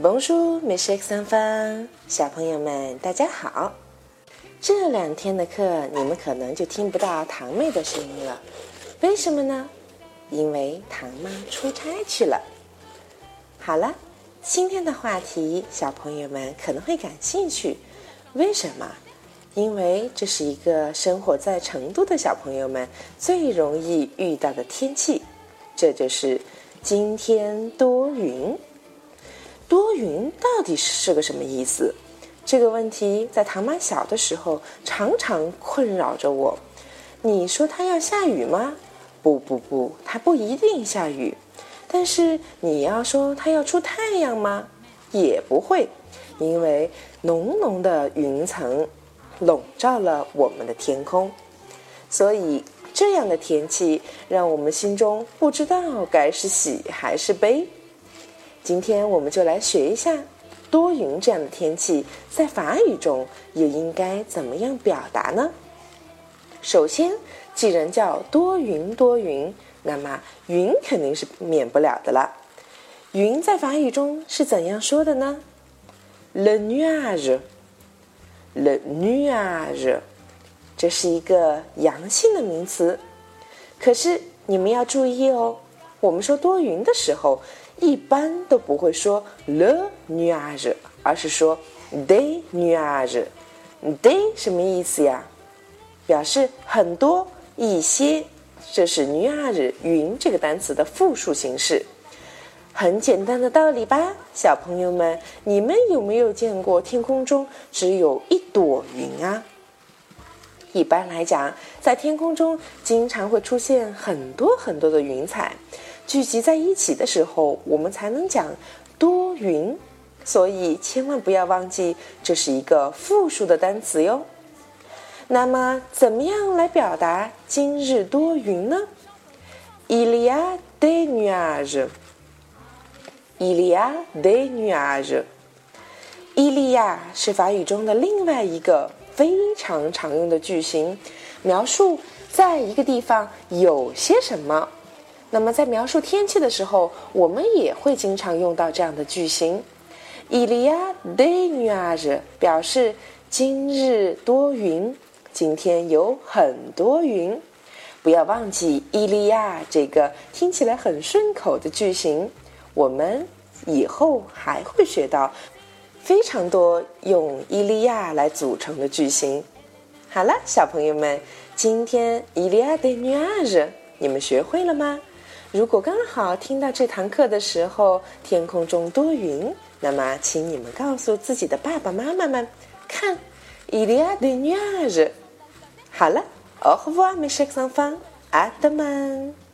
Bonjour, mes chers enfants，小朋友们，大家好。这两天的课，你们可能就听不到堂妹的声音了，为什么呢？因为唐妈出差去了。好了，今天的话题，小朋友们可能会感兴趣，为什么？因为这是一个生活在成都的小朋友们最容易遇到的天气，这就是今天多云。到底是个什么意思？这个问题在唐妈小的时候常常困扰着我。你说它要下雨吗？不不不，它不一定下雨。但是你要说它要出太阳吗？也不会，因为浓浓的云层。笼罩了我们的天空，所以这样的天气让我们心中不知道该是喜还是悲。今天我们就来学一下多云这样的天气在法语中又应该怎么样表达呢？首先，既然叫多云多云，那么云肯定是免不了的了。云在法语中是怎样说的呢？Le nuage。Le nuage，这是一个阳性的名词。可是你们要注意哦，我们说多云的时候，一般都不会说 le nuage，而是说 des nuages。des 什么意思呀？表示很多、一些。这是 nuage 云这个单词的复数形式。很简单的道理吧，小朋友们，你们有没有见过天空中只有一朵云啊？一般来讲，在天空中经常会出现很多很多的云彩，聚集在一起的时候，我们才能讲多云。所以千万不要忘记，这是一个复数的单词哟。那么，怎么样来表达今日多云呢？Il y a des nuages。Il y a de nuage，伊利亚是法语中的另外一个非常常用的句型，描述在一个地方有些什么。那么在描述天气的时候，我们也会经常用到这样的句型。伊利亚 de nuage 表示今日多云，今天有很多云。不要忘记伊利亚这个听起来很顺口的句型。我们以后还会学到非常多用伊利亚来组成的句型。好了，小朋友们，今天伊利亚的女儿，你们学会了吗？如果刚好听到这堂课的时候天空中多云，那么请你们告诉自己的爸爸妈妈们，看，Ilia de nuages。好了，Au revoir mes chers enfants，阿德曼。